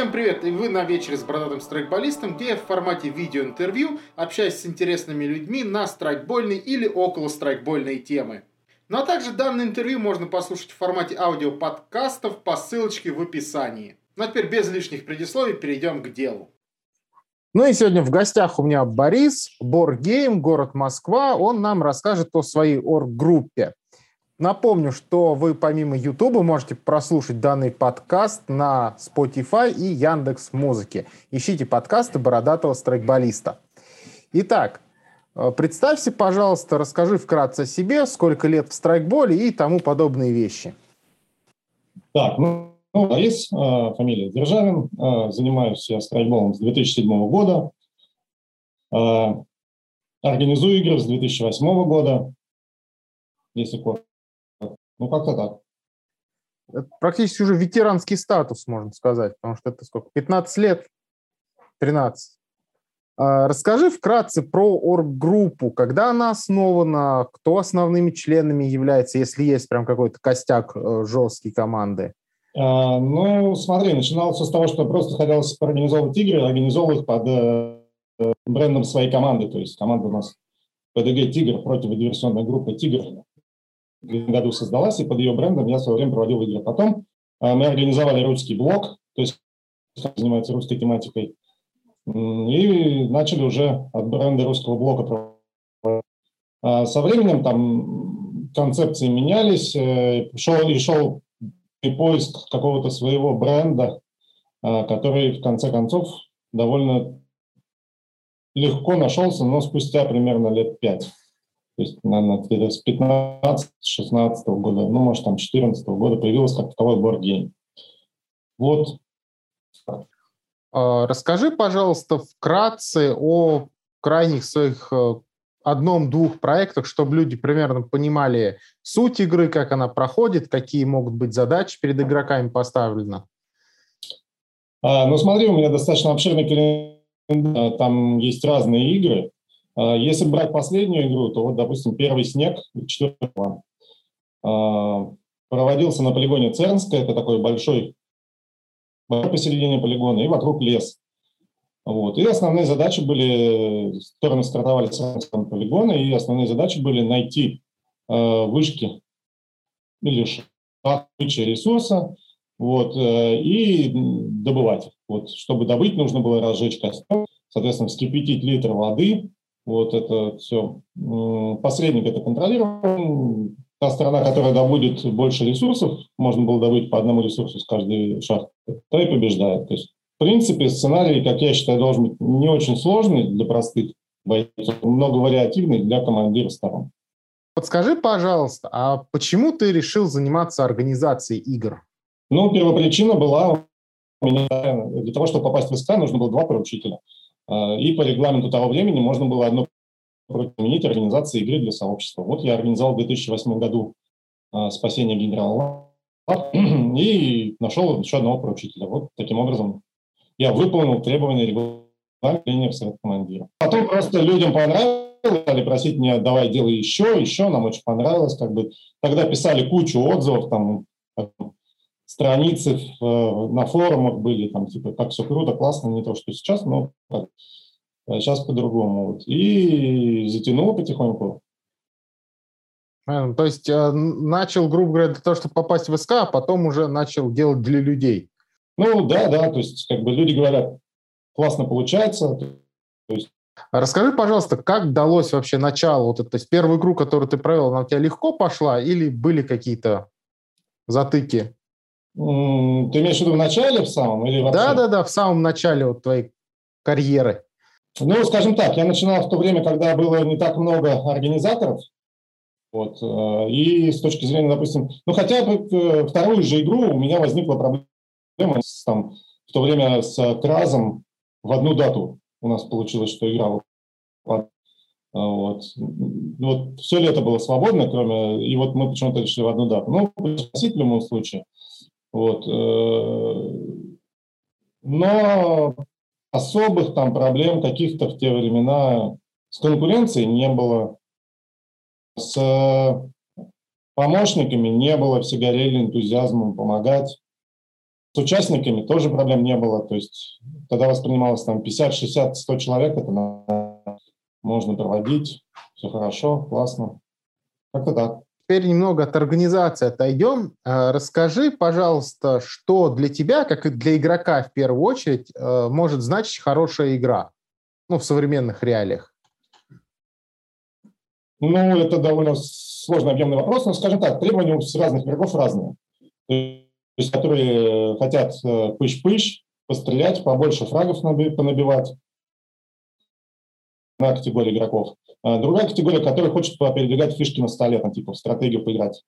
Всем привет! И вы на вечере с бородатым страйкболистом, где я в формате видеоинтервью общаюсь с интересными людьми на страйкбольной или около страйкбольной темы. Ну а также данное интервью можно послушать в формате аудиоподкастов по ссылочке в описании. Ну а теперь без лишних предисловий перейдем к делу. Ну и сегодня в гостях у меня Борис, Боргейм, город Москва. Он нам расскажет о своей орг-группе. Напомню, что вы помимо YouTube можете прослушать данный подкаст на Spotify и Яндекс Музыке. Ищите подкасты Бородатого страйкболиста. Итак, э, представься, пожалуйста, расскажи вкратце о себе, сколько лет в страйкболе и тому подобные вещи. Так, ну, Борис, э, фамилия Державин, э, занимаюсь я страйкболом с 2007 года, организую игры с 2008 года, если коротко. Ну, как-то так. Это практически уже ветеранский статус, можно сказать, потому что это сколько? 15 лет? 13. А, расскажи вкратце про орггруппу. Когда она основана, кто основными членами является, если есть прям какой-то костяк э, жесткий команды? А, ну, смотри, начиналось с того, что просто хотелось организовывать игры, организовывать под э, брендом своей команды. То есть команда у нас ПДГ «Тигр» противодиверсионной группы «Тигр» году создалась, и под ее брендом я в свое время проводил игры. Потом э, мы организовали русский блог, то есть занимается русской тематикой, и начали уже от бренда русского блока проводить. А со временем там концепции менялись, э, шел, и шел и поиск какого-то своего бренда, э, который в конце концов довольно легко нашелся, но спустя примерно лет пять. То есть, наверное, с 15-16 года, ну, может, там, 14 года появилась как таковой боргейм. Вот. А, расскажи, пожалуйста, вкратце о крайних своих э, одном-двух проектах, чтобы люди примерно понимали суть игры, как она проходит, какие могут быть задачи перед игроками поставлены. А, ну, смотри, у меня достаточно обширный календарь, там есть разные игры. А, если брать последнюю игру, то вот, допустим, первый снег четвертого а, проводился на полигоне Цернская, это такой большой посередине полигона, и вокруг лес. Вот. И основные задачи были, стороны стартовали с полигона, и основные задачи были найти э, вышки или добычи ресурса вот, э, и добывать. Вот, чтобы добыть, нужно было разжечь костер, соответственно, вскипятить литр воды, вот это все. Посредник это контролировал. Та сторона, которая добудет больше ресурсов, можно было добыть по одному ресурсу с каждой шахты, то и побеждает. То есть, в принципе, сценарий, как я считаю, должен быть не очень сложный для простых бойцов, много вариативный для командира сторон. Подскажи, пожалуйста, а почему ты решил заниматься организацией игр? Ну, первопричина была у меня для того, чтобы попасть в СК, нужно было два поручителя. А, и по регламенту того времени можно было одно применить организации игры для сообщества. Вот я организовал в 2008 году а, спасение генерала и нашел еще одного поручителя. Вот таким образом я выполнил требования в совет командира. Потом просто людям понравилось, стали просить меня, давай делай еще, еще, нам очень понравилось. Как бы. Тогда писали кучу отзывов, там, страницы в, э, на форумах были, там, типа, как все круто, классно, не то, что сейчас, но как, сейчас по-другому. Вот. И затянуло потихоньку. А, то есть э, начал, грубо говоря, для того, чтобы попасть в СК, а потом уже начал делать для людей. Ну, да, да, то есть как бы люди говорят, классно получается. Есть... Расскажи, пожалуйста, как далось вообще начало вот это, то есть первую игру, которую ты провел, она у тебя легко пошла или были какие-то затыки? Ты имеешь в виду в начале, в самом? Или вообще? Да, да, да, в самом начале вот твоей карьеры. Ну, скажем так, я начинал в то время, когда было не так много организаторов. Вот, э, и с точки зрения, допустим, ну хотя бы э, вторую же игру у меня возникла проблема с, там, в то время с Кразом в одну дату у нас получилось, что игра вот. Ну, вот все лето было свободно, кроме... И вот мы почему-то решили в одну дату. Ну, в любом случае. Вот. Э, но особых там проблем каких-то в те времена с конкуренцией не было. С помощниками не было, все горели энтузиазмом помогать. с участниками тоже проблем не было. То есть тогда воспринималось там 50, 60, 100 человек, это можно проводить, все хорошо, классно. Как-то так. Теперь немного от организации отойдем. А, расскажи, пожалуйста, что для тебя, как и для игрока в первую очередь, э, может значить хорошая игра ну, в современных реалиях? Ну, это довольно сложный объемный вопрос, но, скажем так, требования у разных игроков разные. То есть, которые хотят э, пыш-пыш, пострелять, побольше фрагов понабивать на категории игроков. А другая категория, которая хочет передвигать фишки на столе, там, типа в стратегию поиграть.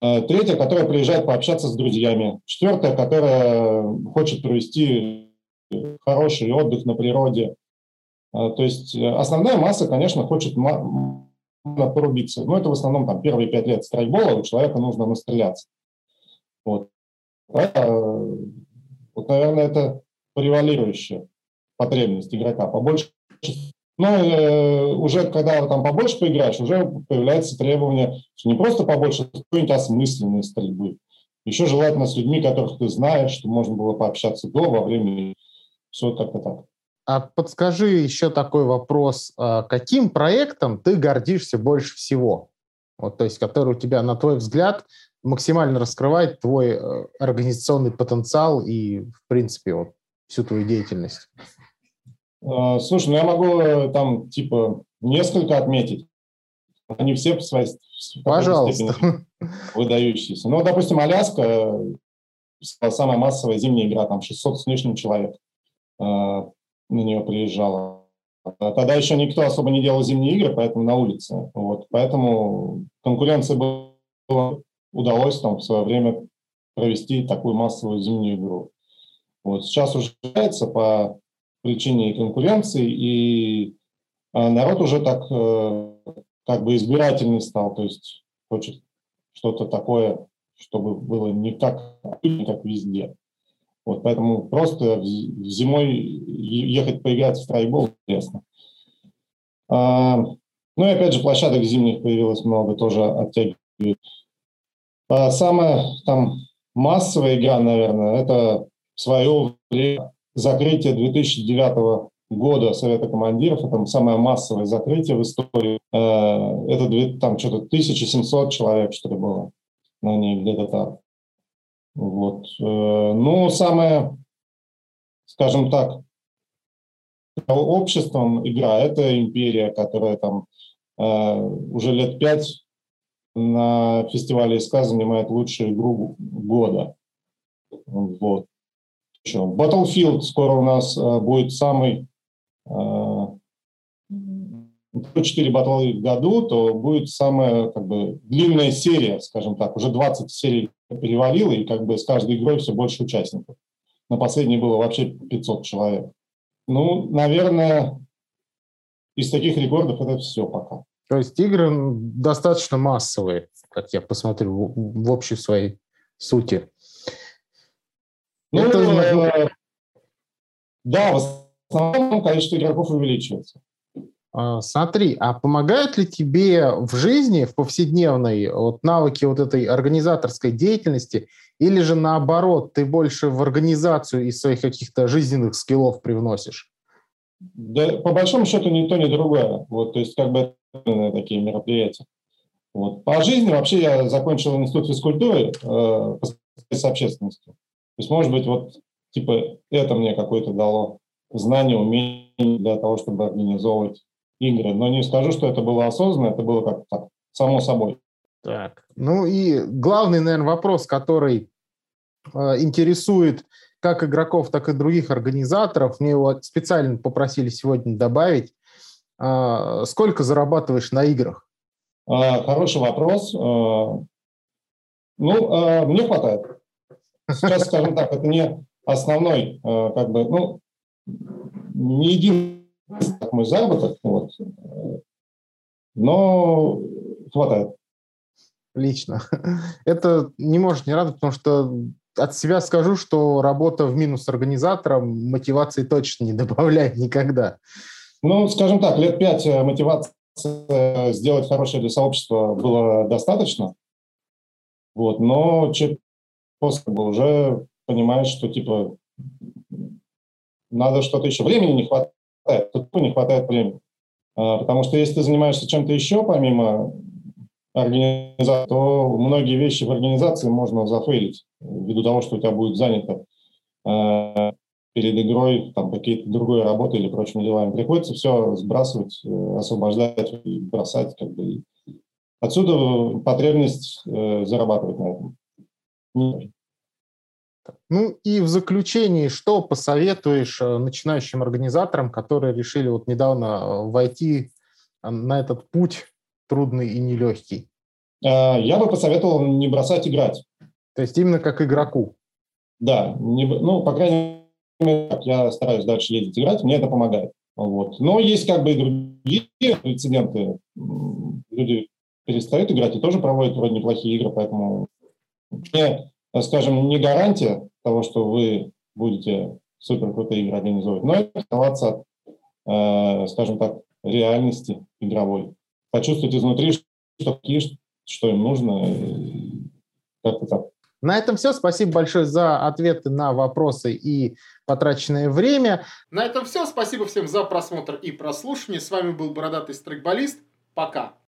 А третья, которая приезжает пообщаться с друзьями. Четвертая, которая хочет провести хороший отдых на природе. А, то есть э, основная масса, конечно, хочет порубиться. Но это в основном там, первые пять лет страйкбола, у человека нужно настреляться. Вот. Вот, наверное, это превалирующая потребность игрока. Побольше но э, уже когда там побольше поиграешь, уже появляется требование, что не просто побольше, а какой-нибудь осмысленной стрельбы. Еще желательно с людьми, которых ты знаешь, что можно было пообщаться до, во время, все как-то так. А подскажи еще такой вопрос. А каким проектом ты гордишься больше всего? Вот, то есть, который у тебя, на твой взгляд, максимально раскрывает твой э, организационный потенциал и, в принципе, вот, всю твою деятельность? А, слушай, ну я могу э, там, типа, несколько отметить. Они все по своей Пожалуйста. выдающиеся. Ну, допустим, Аляска, э, самая массовая зимняя игра, там 600 с лишним человек э, на нее приезжало. Тогда еще никто особо не делал зимние игры, поэтому на улице. Вот, поэтому конкуренция была, удалось там в свое время провести такую массовую зимнюю игру. Вот сейчас уже по причине конкуренции, и а, народ уже так э, как бы избирательный стал, то есть хочет что-то такое, чтобы было не так, не как везде. Вот, поэтому просто зимой ехать поиграть в страйбол интересно. А, ну и опять же, площадок зимних появилось много, тоже оттягивает. А самая там массовая игра, наверное, это свое время закрытие 2009 года Совета командиров, это самое массовое закрытие в истории. Э, это там что-то 1700 человек, что ли, было на ней, где-то так. Вот. Э, ну, самое, скажем так, обществом игра – это империя, которая там э, уже лет пять на фестивале СК занимает лучшую игру года. Вот. Battlefield скоро у нас э, будет самый э, 4 батлы в году, то будет самая как бы, длинная серия, скажем так. Уже 20 серий перевалило, и как бы с каждой игрой все больше участников. На последней было вообще 500 человек. Ну, наверное, из таких рекордов это все пока. То есть игры достаточно массовые, как я посмотрю, в общей своей сути. Ну, это... э, да, в основном количество игроков увеличивается. А, смотри, а помогают ли тебе в жизни, в повседневной, вот навыки вот этой организаторской деятельности, или же наоборот, ты больше в организацию из своих каких-то жизненных скиллов привносишь? Да, по большому счету ни то, ни другое. Вот, то есть как бы такие мероприятия. Вот. По жизни вообще я закончил институт физкультуры э, с общественностью. То есть, может быть, вот типа это мне какое-то дало знание, умение для того, чтобы организовывать игры. Но не скажу, что это было осознанно, это было как-то так, само собой. Так, ну и главный, наверное, вопрос, который э, интересует как игроков, так и других организаторов, мне его специально попросили сегодня добавить. Э, сколько зарабатываешь на играх? Э, хороший вопрос. Э, ну, э, мне хватает. Сейчас, скажем так, это не основной, э, как бы, ну, не единственный мой заработок, вот, но хватает. Лично. Это не может не радовать, потому что от себя скажу, что работа в минус организатором мотивации точно не добавляет никогда. Ну, скажем так, лет пять э, мотивации сделать хорошее для сообщества было достаточно. Вот, но после уже понимаешь, что типа надо что-то еще. Времени не хватает, тут не хватает времени. А, потому что если ты занимаешься чем-то еще помимо организации, то многие вещи в организации можно зафейлить ввиду того, что у тебя будет занято э, перед игрой там какие-то другие работы или прочими делами. Приходится все сбрасывать, э, освобождать бросать. Как бы. Отсюда потребность э, зарабатывать на этом. Ну и в заключении, что посоветуешь э, начинающим организаторам, которые решили вот недавно э, войти э, на этот путь трудный и нелегкий? Я бы посоветовал не бросать играть. То есть именно как игроку? Да, не, ну, по крайней мере, я стараюсь дальше ездить играть, мне это помогает. Вот. Но есть как бы и другие прецеденты. Люди перестают играть и тоже проводят вроде неплохие игры, поэтому мне скажем, не гарантия того, что вы будете супер крутые игры организовывать, но это оставаться, э, скажем так, реальности игровой. Почувствовать изнутри, что что им нужно, как-то так. На этом все. Спасибо большое за ответы на вопросы и потраченное время. На этом все. Спасибо всем за просмотр и прослушивание. С вами был Бородатый Страйкболист. Пока.